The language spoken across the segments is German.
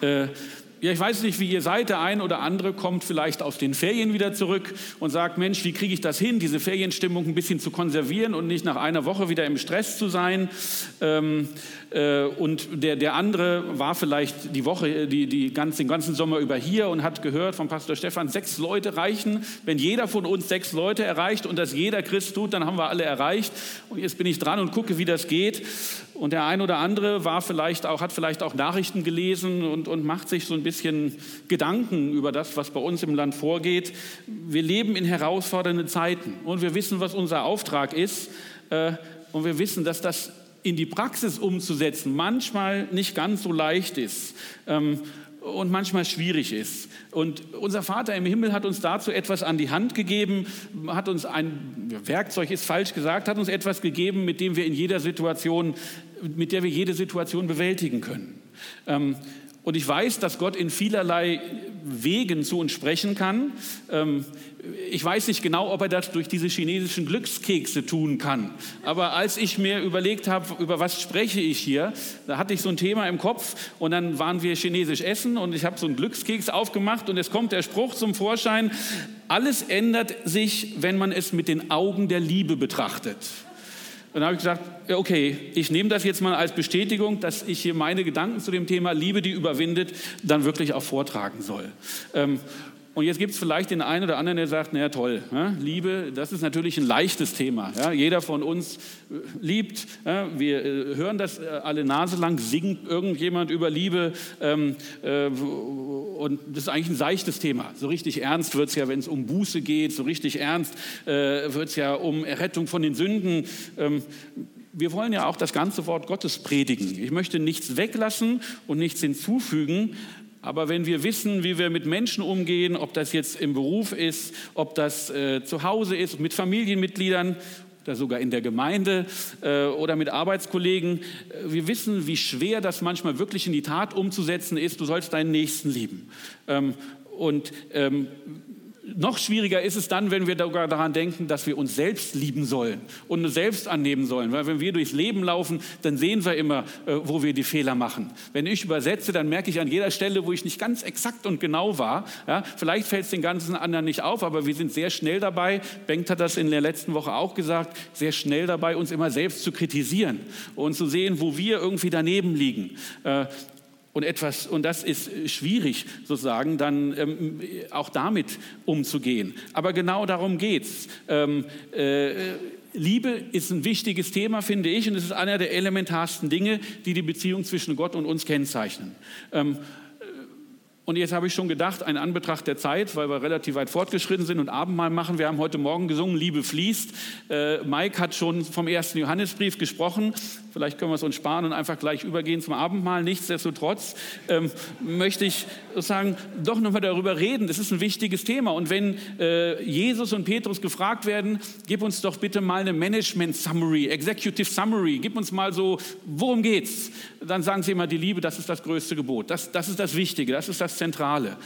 Äh, ja, ich weiß nicht, wie ihr seid. Der ein oder andere kommt vielleicht aus den Ferien wieder zurück und sagt, Mensch, wie kriege ich das hin, diese Ferienstimmung ein bisschen zu konservieren und nicht nach einer Woche wieder im Stress zu sein. Ähm, äh, und der, der andere war vielleicht die Woche, die, die ganz, den ganzen Sommer über hier und hat gehört von Pastor Stefan, sechs Leute reichen. Wenn jeder von uns sechs Leute erreicht und das jeder Christ tut, dann haben wir alle erreicht. Und jetzt bin ich dran und gucke, wie das geht. Und der ein oder andere war vielleicht auch, hat vielleicht auch Nachrichten gelesen und, und macht sich so ein bisschen Gedanken über das, was bei uns im Land vorgeht. Wir leben in herausfordernden Zeiten und wir wissen, was unser Auftrag ist. Äh, und wir wissen, dass das in die Praxis umzusetzen manchmal nicht ganz so leicht ist ähm, und manchmal schwierig ist. Und unser Vater im Himmel hat uns dazu etwas an die Hand gegeben, hat uns ein Werkzeug ist falsch gesagt, hat uns etwas gegeben, mit dem wir in jeder Situation, mit der wir jede Situation bewältigen können. Ähm, und ich weiß, dass Gott in vielerlei Wegen zu uns sprechen kann. Ähm, ich weiß nicht genau, ob er das durch diese chinesischen Glückskekse tun kann. Aber als ich mir überlegt habe, über was spreche ich hier, da hatte ich so ein Thema im Kopf und dann waren wir chinesisch essen und ich habe so einen Glückskeks aufgemacht und es kommt der Spruch zum Vorschein, alles ändert sich, wenn man es mit den Augen der Liebe betrachtet. Dann habe ich gesagt, okay, ich nehme das jetzt mal als Bestätigung, dass ich hier meine Gedanken zu dem Thema Liebe, die überwindet, dann wirklich auch vortragen soll. Ähm, und jetzt gibt es vielleicht den einen oder anderen, der sagt, naja toll, ja, Liebe, das ist natürlich ein leichtes Thema. Ja, jeder von uns äh, liebt, ja, wir äh, hören das äh, alle Nase lang, singt irgendjemand über Liebe. Ähm, äh, und das ist eigentlich ein seichtes Thema. So richtig ernst wird es ja, wenn es um Buße geht, so richtig ernst äh, wird es ja um Errettung von den Sünden. Ähm, wir wollen ja auch das ganze Wort Gottes predigen. Ich möchte nichts weglassen und nichts hinzufügen, aber wenn wir wissen, wie wir mit Menschen umgehen, ob das jetzt im Beruf ist, ob das äh, zu Hause ist, mit Familienmitgliedern oder sogar in der Gemeinde äh, oder mit Arbeitskollegen, äh, wir wissen, wie schwer das manchmal wirklich in die Tat umzusetzen ist. Du sollst deinen Nächsten lieben. Ähm, und ähm, noch schwieriger ist es dann, wenn wir sogar daran denken, dass wir uns selbst lieben sollen und uns selbst annehmen sollen. Weil wenn wir durchs Leben laufen, dann sehen wir immer, äh, wo wir die Fehler machen. Wenn ich übersetze, dann merke ich an jeder Stelle, wo ich nicht ganz exakt und genau war. Ja, vielleicht fällt es den ganzen anderen nicht auf, aber wir sind sehr schnell dabei, Bengt hat das in der letzten Woche auch gesagt, sehr schnell dabei, uns immer selbst zu kritisieren und zu sehen, wo wir irgendwie daneben liegen. Äh, und etwas, und das ist schwierig sozusagen, dann ähm, auch damit umzugehen. Aber genau darum geht's. Ähm, äh, Liebe ist ein wichtiges Thema, finde ich, und es ist einer der elementarsten Dinge, die die Beziehung zwischen Gott und uns kennzeichnen. Ähm, und jetzt habe ich schon gedacht, ein Anbetracht der Zeit, weil wir relativ weit fortgeschritten sind und Abendmahl machen. Wir haben heute Morgen gesungen, Liebe fließt. Äh, Mike hat schon vom ersten Johannesbrief gesprochen. Vielleicht können wir es uns sparen und einfach gleich übergehen zum Abendmahl. Nichtsdestotrotz ähm, möchte ich sozusagen doch nochmal darüber reden. Das ist ein wichtiges Thema. Und wenn äh, Jesus und Petrus gefragt werden, gib uns doch bitte mal eine Management Summary, Executive Summary, gib uns mal so, worum geht's? Dann sagen sie immer, die Liebe, das ist das größte Gebot. Das, das ist das Wichtige, das ist das Zentrale.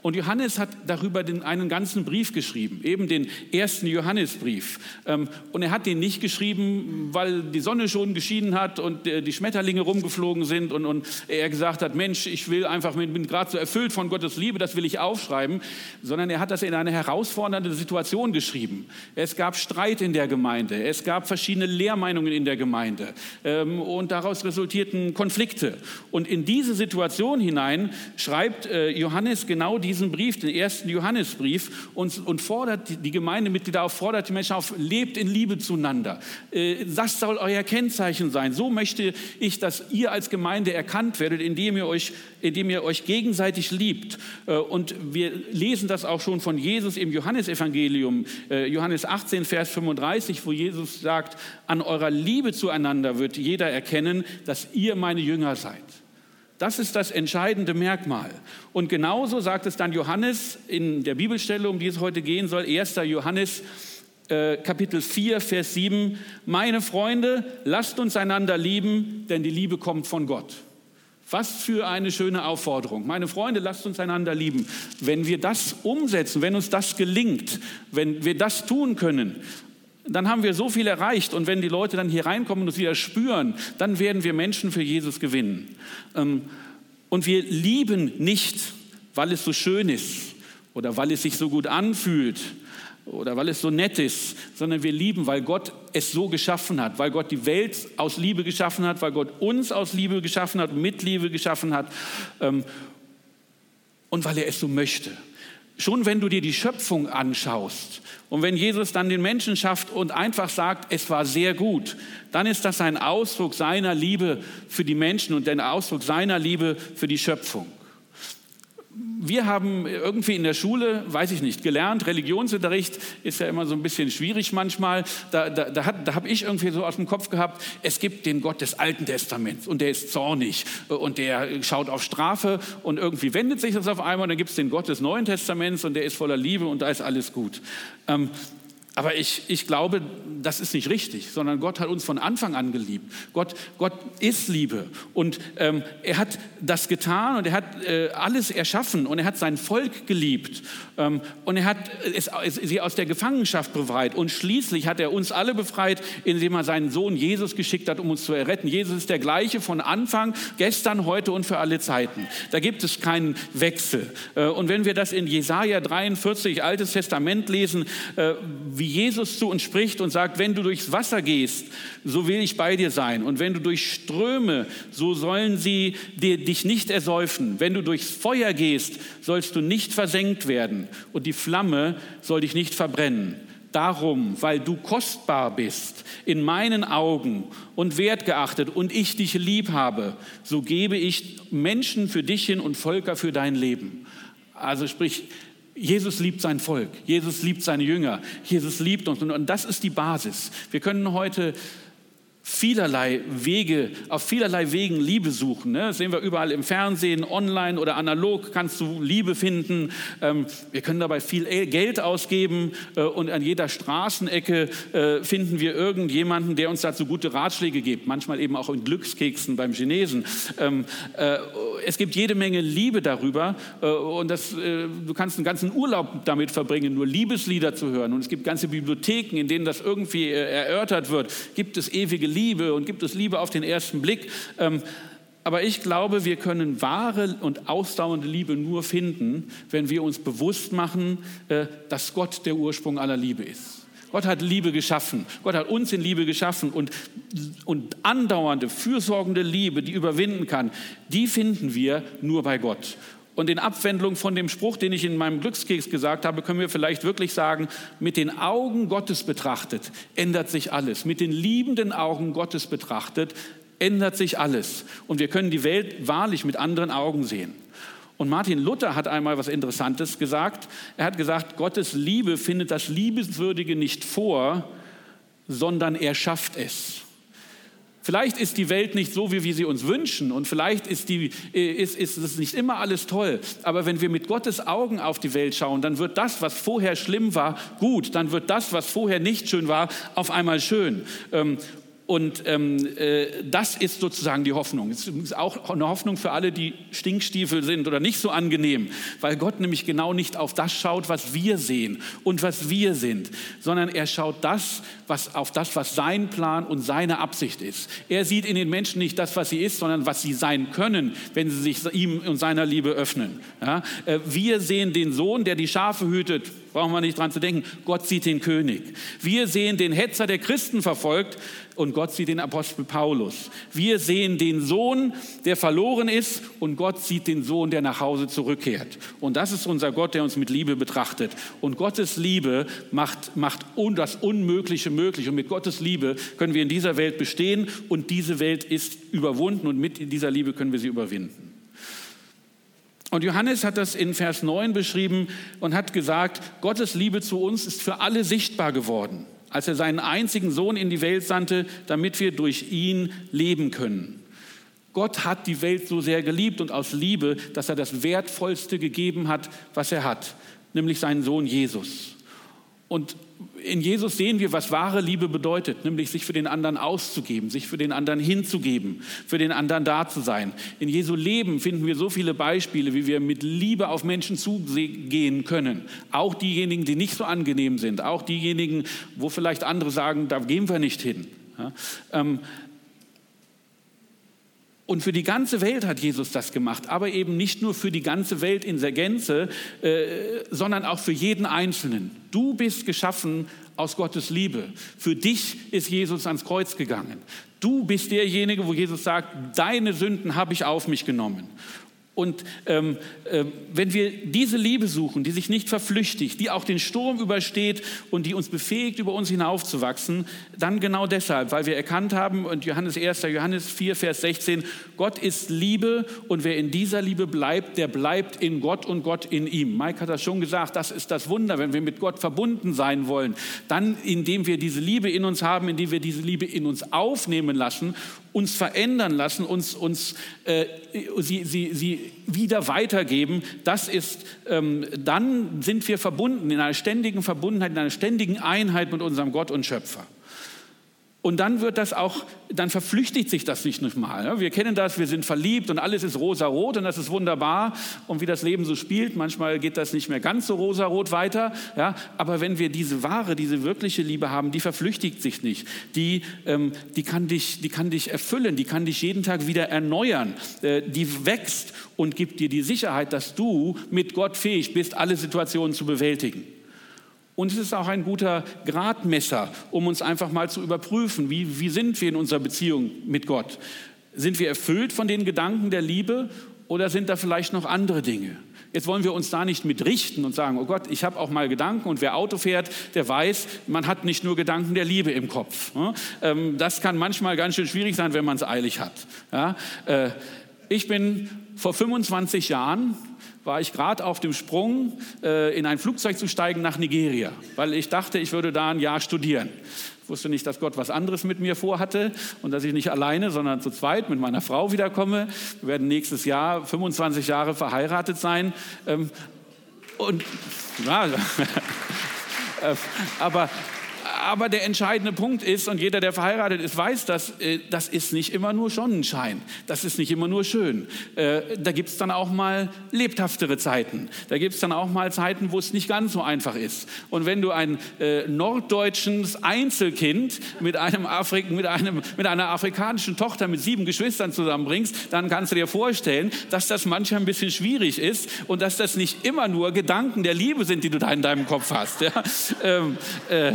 Und Johannes hat darüber den, einen ganzen Brief geschrieben, eben den ersten Johannesbrief. Ähm, und er hat den nicht geschrieben, weil die Sonne schon geschieden hat und äh, die Schmetterlinge rumgeflogen sind und, und er gesagt hat, Mensch, ich will einfach, bin gerade so erfüllt von Gottes Liebe, das will ich aufschreiben, sondern er hat das in eine herausfordernde Situation geschrieben. Es gab Streit in der Gemeinde, es gab verschiedene Lehrmeinungen in der Gemeinde ähm, und daraus resultierten Konflikte. Und in diese Situation hinein schreibt äh, Johannes genau die diesen Brief, den ersten Johannesbrief, und, und fordert die Gemeindemitglieder auf, fordert die Menschen auf, lebt in Liebe zueinander. Äh, das soll euer Kennzeichen sein. So möchte ich, dass ihr als Gemeinde erkannt werdet, indem ihr euch, indem ihr euch gegenseitig liebt. Äh, und wir lesen das auch schon von Jesus im Johannesevangelium, äh, Johannes 18, Vers 35, wo Jesus sagt, an eurer Liebe zueinander wird jeder erkennen, dass ihr meine Jünger seid. Das ist das entscheidende Merkmal. Und genauso sagt es dann Johannes in der Bibelstelle, um die es heute gehen soll, 1. Johannes äh, Kapitel 4, Vers 7. Meine Freunde, lasst uns einander lieben, denn die Liebe kommt von Gott. Was für eine schöne Aufforderung. Meine Freunde, lasst uns einander lieben. Wenn wir das umsetzen, wenn uns das gelingt, wenn wir das tun können, dann haben wir so viel erreicht. Und wenn die Leute dann hier reinkommen und es wieder spüren, dann werden wir Menschen für Jesus gewinnen. Ähm, Und wir lieben nicht, weil es so schön ist oder weil es sich so gut anfühlt oder weil es so nett ist, sondern wir lieben, weil Gott es so geschaffen hat, weil Gott die Welt aus Liebe geschaffen hat, weil Gott uns aus Liebe geschaffen hat, mit Liebe geschaffen hat ähm, und weil er es so möchte. Schon wenn du dir die Schöpfung anschaust und wenn Jesus dann den Menschen schafft und einfach sagt, es war sehr gut, dann ist das ein Ausdruck seiner Liebe für die Menschen und ein Ausdruck seiner Liebe für die Schöpfung wir haben irgendwie in der Schule, weiß ich nicht, gelernt, Religionsunterricht ist ja immer so ein bisschen schwierig manchmal. Da, da, da, da habe ich irgendwie so aus dem Kopf gehabt, es gibt den Gott des Alten Testaments und der ist zornig und der schaut auf Strafe und irgendwie wendet sich das auf einmal. Und dann gibt es den Gott des Neuen Testaments und der ist voller Liebe und da ist alles gut. Ähm, aber ich, ich glaube, das ist nicht richtig, sondern Gott hat uns von Anfang an geliebt. Gott, Gott ist Liebe und ähm, er hat das getan und er hat äh, alles erschaffen und er hat sein Volk geliebt ähm, und er hat es, es, sie aus der Gefangenschaft befreit und schließlich hat er uns alle befreit, indem er seinen Sohn Jesus geschickt hat, um uns zu erretten. Jesus ist der gleiche von Anfang, gestern, heute und für alle Zeiten. Da gibt es keinen Wechsel. Äh, und wenn wir das in Jesaja 43, Altes Testament lesen, äh, wie Jesus zu uns spricht und sagt, wenn du durchs Wasser gehst, so will ich bei dir sein. Und wenn du durch Ströme, so sollen sie dir, dich nicht ersäufen. Wenn du durchs Feuer gehst, sollst du nicht versenkt werden. Und die Flamme soll dich nicht verbrennen. Darum, weil du kostbar bist in meinen Augen und wertgeachtet und ich dich lieb habe, so gebe ich Menschen für dich hin und Völker für dein Leben. Also sprich, Jesus liebt sein Volk, Jesus liebt seine Jünger, Jesus liebt uns und das ist die Basis. Wir können heute vielerlei Wege, auf vielerlei Wegen Liebe suchen. Ne? Das sehen wir überall im Fernsehen, online oder analog kannst du Liebe finden. Ähm, wir können dabei viel Geld ausgeben äh, und an jeder Straßenecke äh, finden wir irgendjemanden, der uns dazu gute Ratschläge gibt. Manchmal eben auch in Glückskeksen beim Chinesen. Ähm, äh, es gibt jede Menge Liebe darüber äh, und das, äh, du kannst einen ganzen Urlaub damit verbringen, nur Liebeslieder zu hören. Und es gibt ganze Bibliotheken, in denen das irgendwie äh, erörtert wird. Gibt es ewige Liebe? Und gibt es Liebe auf den ersten Blick. Ähm, aber ich glaube, wir können wahre und ausdauernde Liebe nur finden, wenn wir uns bewusst machen, dass Gott der Ursprung aller Liebe ist. Gott hat Liebe geschaffen. Gott hat uns in Liebe geschaffen und, und andauernde, fürsorgende Liebe, die überwinden kann, die finden wir nur bei Gott. Und in Abwandlung von dem Spruch, den ich in meinem Glückskeks gesagt habe, können wir vielleicht wirklich sagen, mit den Augen Gottes betrachtet ändert sich alles. Mit den liebenden Augen Gottes betrachtet ändert sich alles. Und wir können die Welt wahrlich mit anderen Augen sehen. Und Martin Luther hat einmal was Interessantes gesagt. Er hat gesagt, Gottes Liebe findet das Liebenswürdige nicht vor, sondern er schafft es. Vielleicht ist die Welt nicht so, wie wir sie uns wünschen und vielleicht ist, die, äh, ist, ist es nicht immer alles toll. Aber wenn wir mit Gottes Augen auf die Welt schauen, dann wird das, was vorher schlimm war, gut. Dann wird das, was vorher nicht schön war, auf einmal schön. Und ähm, äh, das ist sozusagen die Hoffnung. Es ist auch eine Hoffnung für alle, die Stinkstiefel sind oder nicht so angenehm, weil Gott nämlich genau nicht auf das schaut, was wir sehen und was wir sind, sondern er schaut das, was, auf das, was sein Plan und seine Absicht ist. Er sieht in den Menschen nicht das, was sie ist, sondern was sie sein können, wenn sie sich ihm und seiner Liebe öffnen. Ja? Äh, wir sehen den Sohn, der die Schafe hütet, brauchen wir nicht dran zu denken. Gott sieht den König. Wir sehen den Hetzer, der Christen verfolgt und Gott sieht den Apostel Paulus. Wir sehen den Sohn, der verloren ist und Gott sieht den Sohn, der nach Hause zurückkehrt. Und das ist unser Gott, der uns mit Liebe betrachtet. Und Gottes Liebe macht, macht das Unmögliche möglich. Und mit Gottes Liebe können wir in dieser Welt bestehen und diese Welt ist überwunden und mit dieser Liebe können wir sie überwinden. Und Johannes hat das in Vers 9 beschrieben und hat gesagt, Gottes Liebe zu uns ist für alle sichtbar geworden als er seinen einzigen Sohn in die Welt sandte, damit wir durch ihn leben können. Gott hat die Welt so sehr geliebt und aus Liebe, dass er das Wertvollste gegeben hat, was er hat, nämlich seinen Sohn Jesus. Und in Jesus sehen wir, was wahre Liebe bedeutet, nämlich sich für den anderen auszugeben, sich für den anderen hinzugeben, für den anderen da zu sein. In Jesu Leben finden wir so viele Beispiele, wie wir mit Liebe auf Menschen zugehen können. Auch diejenigen, die nicht so angenehm sind, auch diejenigen, wo vielleicht andere sagen, da gehen wir nicht hin. Ja, ähm, Und für die ganze Welt hat Jesus das gemacht, aber eben nicht nur für die ganze Welt in der Gänze, äh, sondern auch für jeden Einzelnen. Du bist geschaffen aus Gottes Liebe. Für dich ist Jesus ans Kreuz gegangen. Du bist derjenige, wo Jesus sagt, deine Sünden habe ich auf mich genommen. Und ähm, äh, wenn wir diese Liebe suchen, die sich nicht verflüchtigt, die auch den Sturm übersteht und die uns befähigt, über uns hinaufzuwachsen, dann genau deshalb, weil wir erkannt haben, und Johannes 1., Johannes 4, Vers 16, Gott ist Liebe und wer in dieser Liebe bleibt, der bleibt in Gott und Gott in ihm. Mike hat das schon gesagt, das ist das Wunder, wenn wir mit Gott verbunden sein wollen, dann indem wir diese Liebe in uns haben, indem wir diese Liebe in uns aufnehmen lassen uns verändern lassen, uns, uns äh, sie, sie, sie wieder weitergeben, das ist, ähm, dann sind wir verbunden, in einer ständigen Verbundenheit, in einer ständigen Einheit mit unserem Gott und Schöpfer. Und dann wird das auch, dann verflüchtigt sich das nicht nochmal. Wir kennen das, wir sind verliebt und alles ist rosarot und das ist wunderbar. Und wie das Leben so spielt, manchmal geht das nicht mehr ganz so rosarot weiter. Ja? Aber wenn wir diese wahre, diese wirkliche Liebe haben, die verflüchtigt sich nicht. Die, ähm, die, kann dich, die kann dich erfüllen, die kann dich jeden Tag wieder erneuern. Äh, die wächst und gibt dir die Sicherheit, dass du mit Gott fähig bist, alle Situationen zu bewältigen. Und es ist auch ein guter Gradmesser, um uns einfach mal zu überprüfen, wie, wie sind wir in unserer Beziehung mit Gott? Sind wir erfüllt von den Gedanken der Liebe oder sind da vielleicht noch andere Dinge? Jetzt wollen wir uns da nicht mit richten und sagen, oh Gott, ich habe auch mal Gedanken und wer Auto fährt, der weiß, man hat nicht nur Gedanken der Liebe im Kopf. Ähm, das kann manchmal ganz schön schwierig sein, wenn man es eilig hat. Äh, ich bin vor 25 Jahren war ich gerade auf dem Sprung, äh, in ein Flugzeug zu steigen nach Nigeria, weil ich dachte, ich würde da ein Jahr studieren. Ich wusste nicht, dass Gott was anderes mit mir vorhatte und dass ich nicht alleine, sondern zu zweit mit meiner Frau wiederkomme. Wir werden nächstes Jahr 25 Jahre verheiratet sein. Ähm, und ja, äh, aber aber der entscheidende Punkt ist, und jeder, der verheiratet ist, weiß, dass äh, das ist nicht immer nur Sonnenschein. Das ist nicht immer nur schön. Äh, da gibt es dann auch mal lebhaftere Zeiten. Da gibt es dann auch mal Zeiten, wo es nicht ganz so einfach ist. Und wenn du ein äh, norddeutsches Einzelkind mit, einem Afrik mit, einem, mit einer afrikanischen Tochter mit sieben Geschwistern zusammenbringst, dann kannst du dir vorstellen, dass das manchmal ein bisschen schwierig ist und dass das nicht immer nur Gedanken der Liebe sind, die du da in deinem Kopf hast. Ja? Ähm, äh,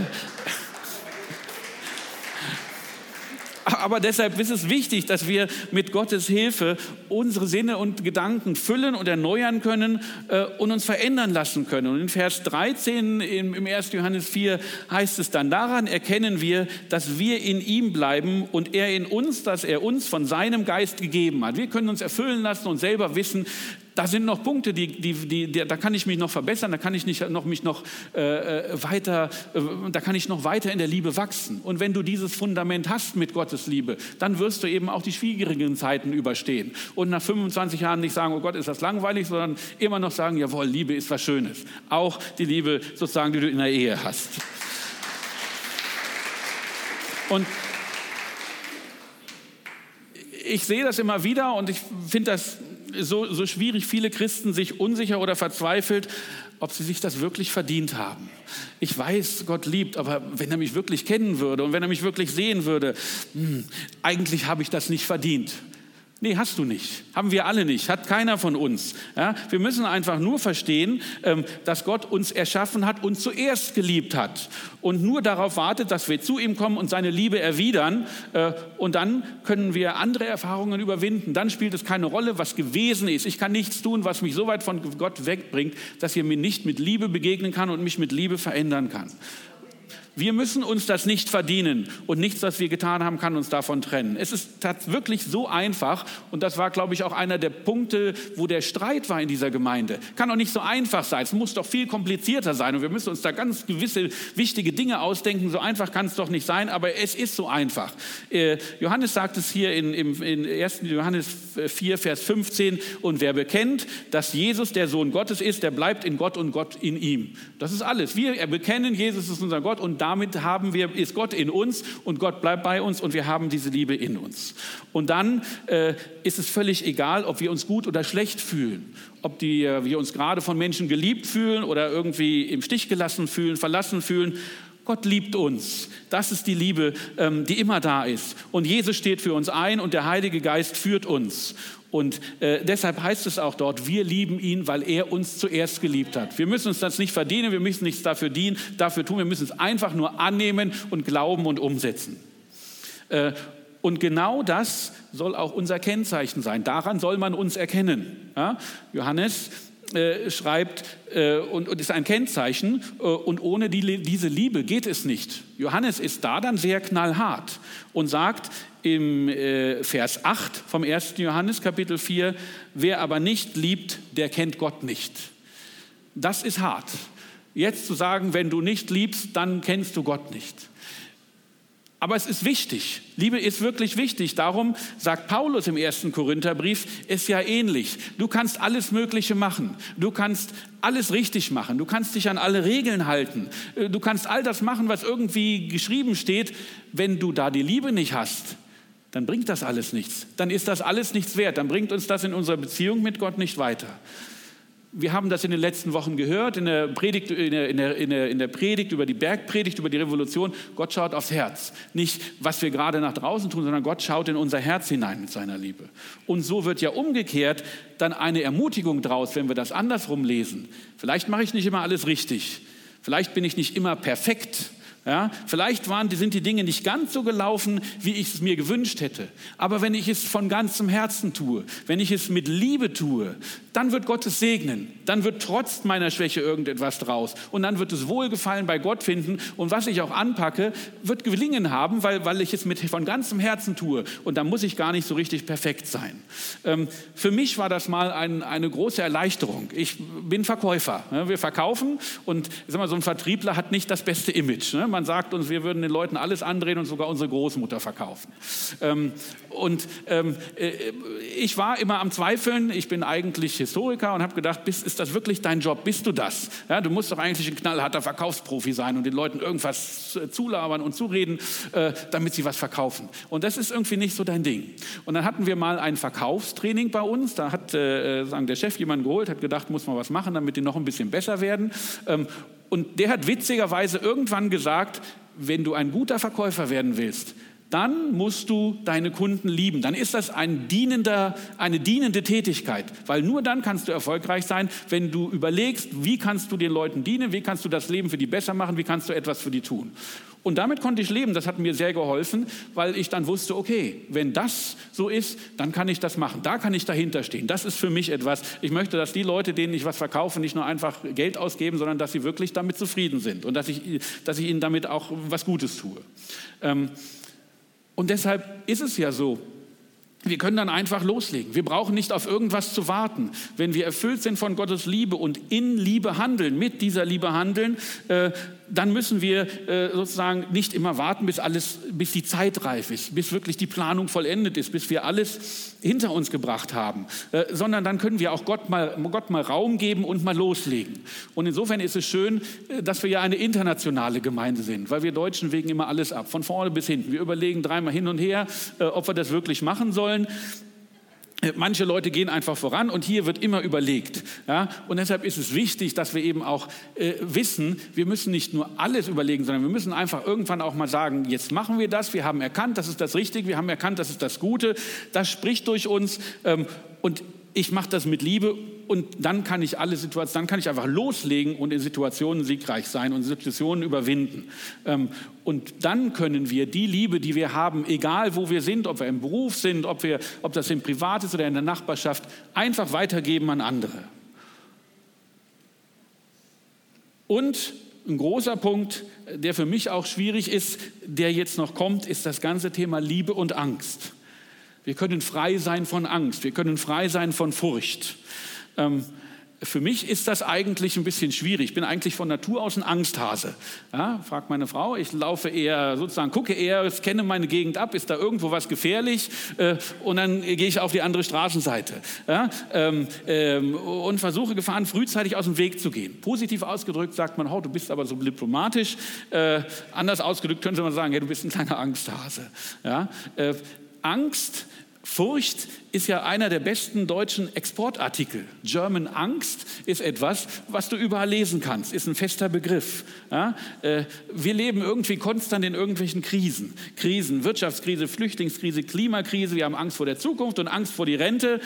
Aber deshalb ist es wichtig, dass wir mit Gottes Hilfe unsere Sinne und Gedanken füllen und erneuern können äh, und uns verändern lassen können. Und in Vers 13 im, im 1. Johannes 4 heißt es dann, daran erkennen wir, dass wir in ihm bleiben und er in uns, dass er uns von seinem Geist gegeben hat. Wir können uns erfüllen lassen und selber wissen, da sind noch Punkte, die, die, die, da kann ich mich noch verbessern, da kann ich nicht noch, mich noch äh, äh, weiter, äh, da kann ich noch weiter in der Liebe wachsen. Und wenn du dieses Fundament hast mit Gottes Liebe, dann wirst du eben auch die schwierigen Zeiten überstehen. Und nach 25 Jahren nicht sagen, oh Gott, ist das langweilig, sondern immer noch sagen, jawohl, Liebe ist was Schönes. Auch die Liebe sozusagen, die du in der Ehe hast. Und ich sehe das immer wieder und ich finde das so, so schwierig, viele Christen sich unsicher oder verzweifelt, ob sie sich das wirklich verdient haben. Ich weiß, Gott liebt, aber wenn er mich wirklich kennen würde und wenn er mich wirklich sehen würde, hm, eigentlich habe ich das nicht verdient. Nee, hast du nicht. Haben wir alle nicht. Hat keiner von uns. Ja, wir müssen einfach nur verstehen, ähm, dass Gott uns erschaffen hat und zuerst geliebt hat. Und nur darauf wartet, dass wir zu ihm kommen und seine Liebe erwidern. Äh, und dann können wir andere Erfahrungen überwinden. Dann spielt es keine Rolle, was gewesen ist. Ich kann nichts tun, was mich so weit von Gott wegbringt, dass er mir nicht mit Liebe begegnen kann und mich mit Liebe verändern kann. Wir müssen uns das nicht verdienen und nichts, was wir getan haben, kann uns davon trennen. Es ist wirklich so einfach und das war, glaube ich, auch einer der Punkte, wo der Streit war in dieser Gemeinde. Kann doch nicht so einfach sein, es muss doch viel komplizierter sein und wir müssen uns da ganz gewisse wichtige Dinge ausdenken. So einfach kann es doch nicht sein, aber es ist so einfach. Äh, Johannes sagt es hier in, in 1. Johannes 4, Vers 15 und wer bekennt, dass Jesus der Sohn Gottes ist, der bleibt in Gott und Gott in ihm. Das ist alles. Wir bekennen, Jesus ist unser Gott und damit haben wir, ist Gott in uns und Gott bleibt bei uns und wir haben diese Liebe in uns. Und dann äh, ist es völlig egal, ob wir uns gut oder schlecht fühlen, ob die, äh, wir uns gerade von Menschen geliebt fühlen oder irgendwie im Stich gelassen fühlen, verlassen fühlen. Gott liebt uns. Das ist die Liebe, ähm, die immer da ist. Und Jesus steht für uns ein und der Heilige Geist führt uns. Und äh, deshalb heißt es auch dort, wir lieben ihn, weil er uns zuerst geliebt hat. Wir müssen uns das nicht verdienen, wir müssen nichts dafür dienen, dafür tun, wir müssen es einfach nur annehmen und glauben und umsetzen. Äh, und genau das soll auch unser Kennzeichen sein. Daran soll man uns erkennen. Ja? Johannes äh, schreibt äh, und, und, ist ein Kennzeichen äh, und ohne die, diese Liebe geht es nicht. Johannes ist da dann sehr knallhart und sagt im äh, Vers 8 vom 1. Johannes Kapitel 4, wer aber nicht liebt, der kennt Gott nicht. Das ist hart. Jetzt zu sagen, wenn du nicht liebst, dann kennst du Gott nicht. Aber es ist wichtig. Liebe ist wirklich wichtig. Darum sagt Paulus im ersten Korintherbrief, ist ja ähnlich. Du kannst alles Mögliche machen. Du kannst alles richtig machen. Du kannst dich an alle Regeln halten. Äh, du kannst all das machen, was irgendwie geschrieben steht. Wenn du da die Liebe nicht hast, dann bringt das alles nichts. Dann ist das alles nichts wert. Dann bringt uns das in unserer Beziehung mit Gott nicht weiter. Wir haben das in den letzten Wochen gehört, in der, Predigt, in, der, in, der, in der, Predigt über die Bergpredigt, über die Revolution. Gott schaut aufs Herz. Nicht, was wir gerade nach draußen tun, sondern Gott schaut in unser Herz hinein mit seiner Liebe. Und so wird ja umgekehrt dann eine Ermutigung draus, wenn wir das andersrum lesen. Vielleicht mache ich nicht immer alles richtig. Vielleicht bin ich nicht immer perfekt. Ja, vielleicht waren, sind die Dinge nicht ganz so gelaufen, wie ich es mir gewünscht hätte. Aber wenn ich es von ganzem Herzen tue, wenn ich es mit Liebe tue, dann wird Gott es segnen. Dann wird trotz meiner Schwäche irgendetwas draus. Und dann wird es Wohlgefallen bei Gott finden. Und was ich auch anpacke, wird gelingen haben, weil, weil ich es mit, von ganzem Herzen tue. Und dann muss ich gar nicht so richtig perfekt sein. Ähm, für mich war das mal ein, eine große Erleichterung. Ich bin Verkäufer. Ne? Wir verkaufen und sag mal, so ein Vertriebler hat nicht das beste Image. Ne? Man sagt uns, wir würden den Leuten alles andrehen und sogar unsere Großmutter verkaufen. Ähm, und ähm, äh, ich war immer am Zweifeln. Ich bin eigentlich Historiker und habe gedacht, bist, ist das wirklich dein Job? Bist du das? Ja, du musst doch eigentlich ein knallharter Verkaufsprofi sein und den Leuten irgendwas zulabern und zureden, äh, damit sie was verkaufen. Und das ist irgendwie nicht so dein Ding. Und dann hatten wir mal ein Verkaufstraining bei uns. Da hat äh, sagen, der Chef jemanden geholt, hat gedacht, muss man was machen, damit die noch ein bisschen besser werden. Ähm, und der hat witzigerweise irgendwann gesagt, wenn du ein guter Verkäufer werden willst, dann musst du deine Kunden lieben. Dann ist das ein eine dienende Tätigkeit, weil nur dann kannst du erfolgreich sein, wenn du überlegst, wie kannst du den Leuten dienen, wie kannst du das Leben für die besser machen, wie kannst du etwas für die tun. Und damit konnte ich leben, das hat mir sehr geholfen, weil ich dann wusste, okay, wenn das so ist, dann kann ich das machen, da kann ich dahinter stehen. Das ist für mich etwas. Ich möchte, dass die Leute, denen ich was verkaufe, nicht nur einfach Geld ausgeben, sondern dass sie wirklich damit zufrieden sind und dass ich, dass ich ihnen damit auch was Gutes tue. Ähm, und deshalb ist es ja so, wir können dann einfach loslegen. Wir brauchen nicht auf irgendwas zu warten. Wenn wir erfüllt sind von Gottes Liebe und in Liebe handeln, mit dieser Liebe handeln, äh, dann müssen wir äh, sozusagen nicht immer warten, bis alles, bis die Zeit reif ist, bis wirklich die Planung vollendet ist, bis wir alles hinter uns gebracht haben, äh, sondern dann können wir auch Gott mal, Gott mal Raum geben und mal loslegen. Und insofern ist es schön, äh, dass wir ja eine internationale Gemeinde sind, weil wir Deutschen wegen immer alles ab, von vorne bis hinten. Wir überlegen dreimal hin und her, ob wir das wirklich machen sollen. Manche Leute gehen einfach voran und hier wird immer überlegt. Ja? Und deshalb ist es wichtig, dass wir eben auch äh, wissen, wir müssen nicht nur alles überlegen, sondern wir müssen einfach irgendwann auch mal sagen, jetzt machen wir das, wir haben erkannt, das ist das Richtige, wir haben erkannt, das ist das Gute, das spricht durch uns ähm, und ich mache das mit Liebe und dann kann ich alle Situationen, dann kann ich einfach loslegen und in Situationen siegreich sein und Situationen überwinden. Ähm, und dann können wir die Liebe, die wir haben, egal wo wir sind, ob wir im Beruf sind, ob, wir, ob das im Privat ist oder in der Nachbarschaft, einfach weitergeben an andere. Und ein großer Punkt, der für mich auch schwierig ist, der jetzt noch kommt, ist das ganze Thema Liebe und Angst. Wir können frei sein von Angst, wir können frei sein von Furcht. Ähm, für mich ist das eigentlich ein bisschen schwierig. Ich bin eigentlich von Natur aus ein Angsthase. Ja, fragt meine Frau. Ich laufe eher, sozusagen, gucke eher, kenne meine Gegend ab, ist da irgendwo was gefährlich äh, und dann gehe ich auf die andere Straßenseite. Ja, ähm, ähm, und versuche Gefahren frühzeitig aus dem Weg zu gehen. Positiv ausgedrückt sagt man, oh, du bist aber so diplomatisch. Äh, anders ausgedrückt könnte man sagen, ja, du bist ein kleiner Angsthase. Ja, äh, Angst Furcht ist ja einer der besten deutschen Exportartikel. German Angst ist etwas, was du überall lesen kannst, ist ein fester Begriff. Ja? Äh, wir leben irgendwie konstant in irgendwelchen Krisen. Krisen, Wirtschaftskrise, Flüchtlingskrise, Klimakrise. Wir haben Angst vor der Zukunft und Angst vor die Rente.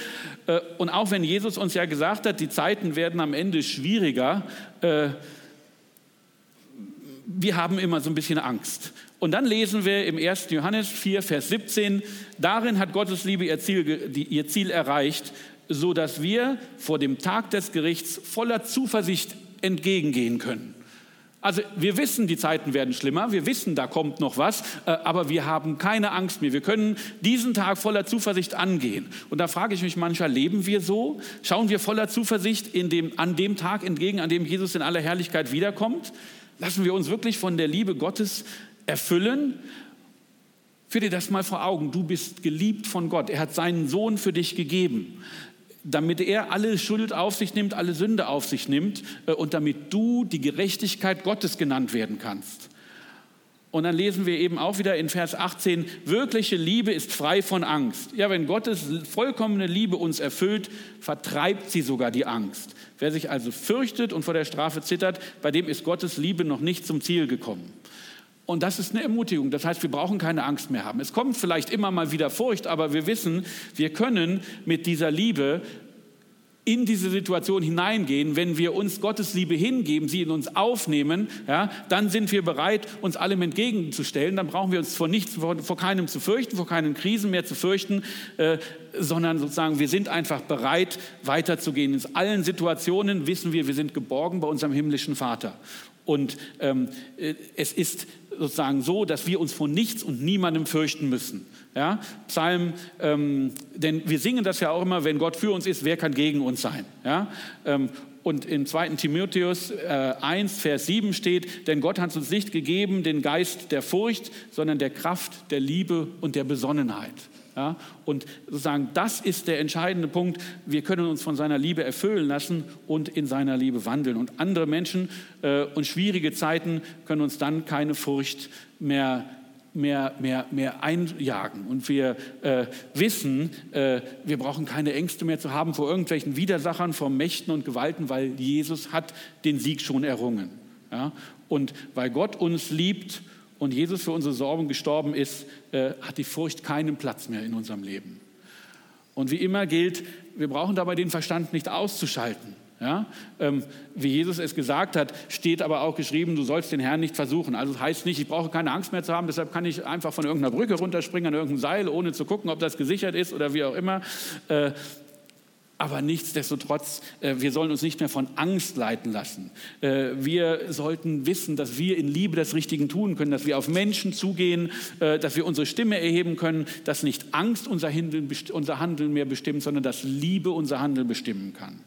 Äh, und auch wenn Jesus uns ja gesagt hat, die Zeiten werden am Ende schwieriger, äh, wir haben immer so ein bisschen Angst. Und dann lesen wir im 1. Johannes 4, Vers 17, darin hat Gottes Liebe ihr Ziel, ihr Ziel erreicht, so dass wir vor dem Tag des Gerichts voller Zuversicht entgegengehen können. Also wir wissen, die Zeiten werden schlimmer, wir wissen, da kommt noch was, äh, aber wir haben keine Angst mehr. Wir können diesen Tag voller Zuversicht angehen. Und da frage ich mich manchmal, leben wir so? Schauen wir voller Zuversicht dem, an dem Tag entgegen, an dem Jesus in aller Herrlichkeit wiederkommt? Lassen wir uns wirklich von der Liebe Gottes erfüllen? Führ dir das mal vor Augen. Du bist geliebt von Gott. Er hat seinen Sohn für dich gegeben, damit er alle Schuld auf sich nimmt, alle Sünde auf sich nimmt äh, und damit du die Gerechtigkeit Gottes genannt werden kannst. Und dann lesen wir eben auch wieder in Vers 18, wirkliche Liebe ist frei von Angst. Ja, wenn Gottes vollkommene Liebe uns erfüllt, vertreibt sie sogar die Angst. Wer sich also fürchtet und vor der Strafe zittert, bei dem ist Gottes Liebe noch nicht zum Ziel gekommen. Und das ist eine Ermutigung. Das heißt, wir brauchen keine Angst mehr haben. Es kommt vielleicht immer mal wieder Furcht, aber wir wissen, wir können mit dieser Liebe in diese Situation hineingehen, wenn wir uns Gottes Liebe hingeben, sie in uns aufnehmen, ja, dann sind wir bereit, uns allem entgegenzustellen. Dann brauchen wir uns vor nichts, vor, vor keinem zu fürchten, vor keinen Krisen mehr zu fürchten, äh, sondern sozusagen wir sind einfach bereit, weiterzugehen. In allen Situationen wissen wir, wir sind geborgen bei unserem himmlischen Vater. Und ähm, äh, es ist sozusagen so, dass wir uns vor nichts und niemandem fürchten müssen. Ja, Psalm, ähm, denn wir singen das ja auch immer, wenn Gott für uns ist, wer kann gegen uns sein? Ja, ähm, und in 2. Timotheus äh, 1, Vers 7 steht, denn Gott hat uns nicht gegeben den Geist der Furcht, sondern der Kraft, der Liebe und der Besonnenheit. Ja, und sozusagen, das ist der entscheidende Punkt. Wir können uns von seiner Liebe erfüllen lassen und in seiner Liebe wandeln. Und andere Menschen äh, und schwierige Zeiten können uns dann keine Furcht mehr mehr, mehr, mehr einjagen. Und wir äh, wissen, äh, wir brauchen keine Ängste mehr zu haben vor irgendwelchen Widersachern, vor Mächten und Gewalten, weil Jesus hat den Sieg schon errungen. Ja? Und weil Gott uns liebt und Jesus für unsere Sorgen gestorben ist, äh, hat die Furcht keinen Platz mehr in unserem Leben. Und wie immer gilt, wir brauchen dabei den Verstand nicht auszuschalten. Ja? Ähm, wie Jesus es gesagt hat, steht aber auch geschrieben, du sollst den Herrn nicht versuchen. Also das heißt nicht, ich brauche keine Angst mehr zu haben, deshalb kann ich einfach von irgendeiner Brücke runterspringen, an irgendeinem Seil, ohne zu gucken, ob das gesichert ist oder wie auch immer. Äh, aber nichtsdestotrotz, äh, wir sollen uns nicht mehr von Angst leiten lassen. Äh, wir sollten wissen, dass wir in Liebe das Richtige tun können, dass wir auf Menschen zugehen, äh, dass wir unsere Stimme erheben können, dass nicht Angst unser Handeln mehr bestimmt, sondern dass Liebe unser Handeln bestimmen kann.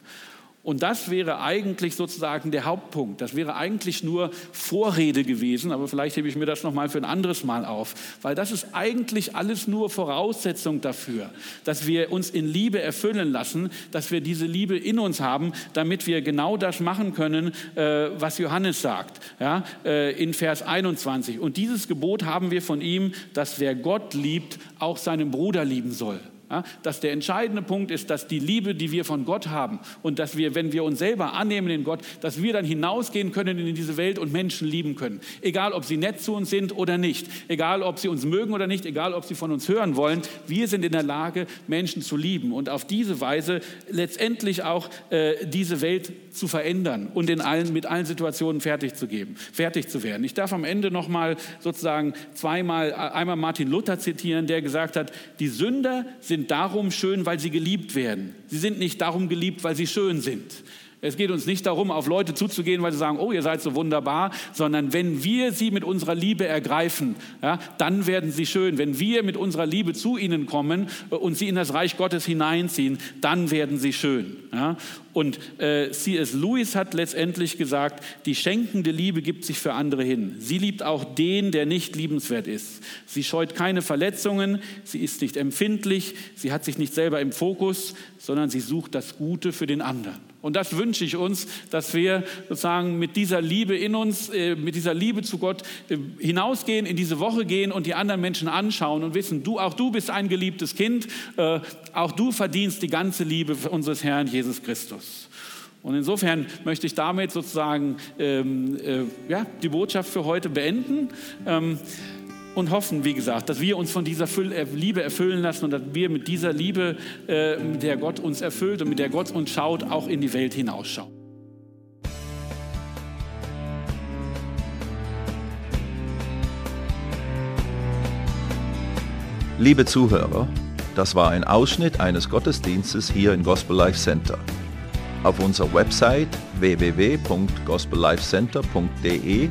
Und das wäre eigentlich sozusagen der Hauptpunkt. Das wäre eigentlich nur Vorrede gewesen, aber vielleicht hebe ich mir das nochmal für ein anderes Mal auf, weil das ist eigentlich alles nur Voraussetzung dafür, dass wir uns in Liebe erfüllen lassen, dass wir diese Liebe in uns haben, damit wir genau das machen können, äh, was Johannes sagt, ja, äh, in Vers 21. Und dieses Gebot haben wir von ihm, dass wer Gott liebt, auch seinen Bruder lieben soll. Ja, dass der entscheidende Punkt ist, dass die Liebe, die wir von Gott haben und dass wir, wenn wir uns selber annehmen in Gott, dass wir dann hinausgehen können in diese Welt und Menschen lieben können. Egal, ob sie nett zu uns sind oder nicht, egal, ob sie uns mögen oder nicht, egal, ob sie von uns hören wollen, wir sind in der Lage, Menschen zu lieben und auf diese Weise letztendlich auch äh, diese Welt zu verändern und in allen, mit allen Situationen fertig zu geben, fertig zu werden. Ich darf am Ende nochmal sozusagen zweimal, einmal Martin Luther zitieren, der gesagt hat, die Sünder sind darum schön, weil sie geliebt werden. Sie sind nicht darum geliebt, weil sie schön sind. Es geht uns nicht darum, auf Leute zuzugehen, weil sie sagen, oh, ihr seid so wunderbar, sondern wenn wir sie mit unserer Liebe ergreifen, ja, dann werden sie schön. Wenn wir mit unserer Liebe zu ihnen kommen und sie in das Reich Gottes hineinziehen, dann werden sie schön. Ja. Und äh, C.S. Lewis hat letztendlich gesagt, die schenkende Liebe gibt sich für andere hin. Sie liebt auch den, der nicht liebenswert ist. Sie scheut keine Verletzungen, sie ist nicht empfindlich, sie hat sich nicht selber im Fokus, sondern sie sucht das Gute für den anderen. Und das wünsche ich uns, dass wir sozusagen mit dieser Liebe in uns, äh, mit dieser Liebe zu Gott äh, hinausgehen, in diese Woche gehen und die anderen Menschen anschauen und wissen, du, auch du bist ein geliebtes Kind, äh, auch du verdienst die ganze Liebe unseres Herrn Jesus Christus. Und insofern möchte ich damit sozusagen ähm, äh, ja, die Botschaft für heute beenden. Ähm, und hoffen, wie gesagt, dass wir uns von dieser äh, Liebe erfüllen lassen und dass wir mit dieser Liebe, äh, mit der Gott uns erfüllt und mit der Gott uns schaut, auch in die Welt hinausschauen. Liebe Zuhörer, das war ein Ausschnitt eines Gottesdienstes hier im Gospel Life Center. Auf unserer Website www.gospellifecenter.de